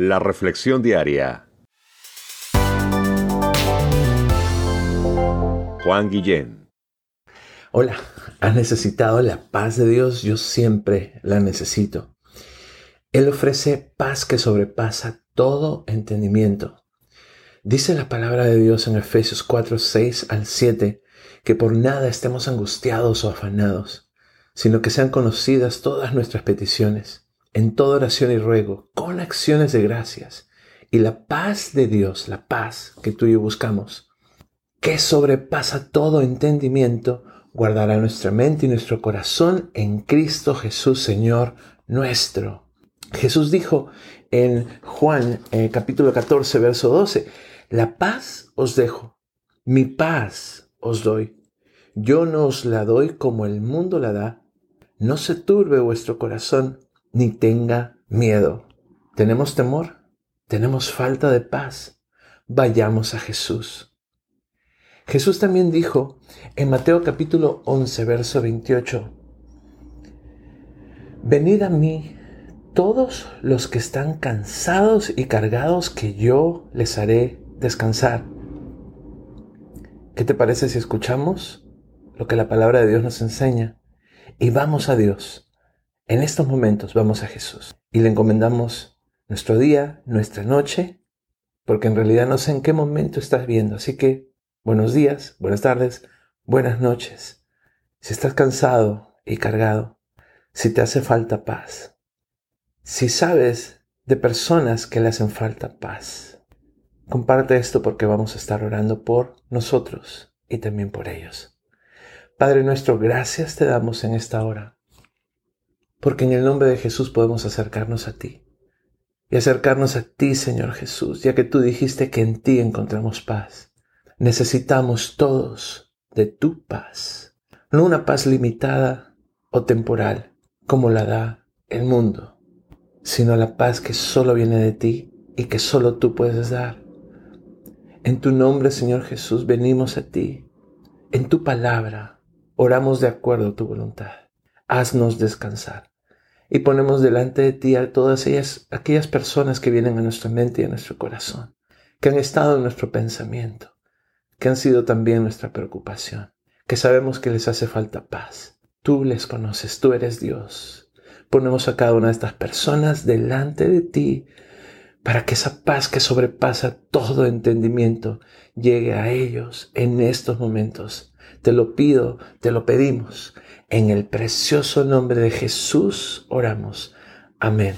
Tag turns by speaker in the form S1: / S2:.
S1: La Reflexión Diaria. Juan Guillén.
S2: Hola, ¿has necesitado la paz de Dios? Yo siempre la necesito. Él ofrece paz que sobrepasa todo entendimiento. Dice la palabra de Dios en Efesios 4, 6 al 7 que por nada estemos angustiados o afanados, sino que sean conocidas todas nuestras peticiones en toda oración y ruego, con acciones de gracias. Y la paz de Dios, la paz que tú y yo buscamos, que sobrepasa todo entendimiento, guardará nuestra mente y nuestro corazón en Cristo Jesús, Señor nuestro. Jesús dijo en Juan eh, capítulo 14, verso 12, la paz os dejo, mi paz os doy. Yo no os la doy como el mundo la da. No se turbe vuestro corazón ni tenga miedo. ¿Tenemos temor? ¿Tenemos falta de paz? Vayamos a Jesús. Jesús también dijo en Mateo capítulo 11, verso 28, Venid a mí todos los que están cansados y cargados, que yo les haré descansar. ¿Qué te parece si escuchamos lo que la palabra de Dios nos enseña y vamos a Dios? En estos momentos vamos a Jesús y le encomendamos nuestro día, nuestra noche, porque en realidad no sé en qué momento estás viendo. Así que buenos días, buenas tardes, buenas noches. Si estás cansado y cargado, si te hace falta paz, si sabes de personas que le hacen falta paz, comparte esto porque vamos a estar orando por nosotros y también por ellos. Padre nuestro, gracias te damos en esta hora porque en el nombre de Jesús podemos acercarnos a ti. Y acercarnos a ti, Señor Jesús, ya que tú dijiste que en ti encontramos paz. Necesitamos todos de tu paz, no una paz limitada o temporal, como la da el mundo, sino la paz que solo viene de ti y que solo tú puedes dar. En tu nombre, Señor Jesús, venimos a ti. En tu palabra oramos de acuerdo a tu voluntad. Haznos descansar y ponemos delante de ti a todas ellas, aquellas personas que vienen a nuestra mente y a nuestro corazón, que han estado en nuestro pensamiento, que han sido también nuestra preocupación, que sabemos que les hace falta paz. Tú les conoces, tú eres Dios. Ponemos a cada una de estas personas delante de ti para que esa paz que sobrepasa todo entendimiento llegue a ellos en estos momentos. Te lo pido, te lo pedimos en el precioso nombre de Jesús oramos. Amén.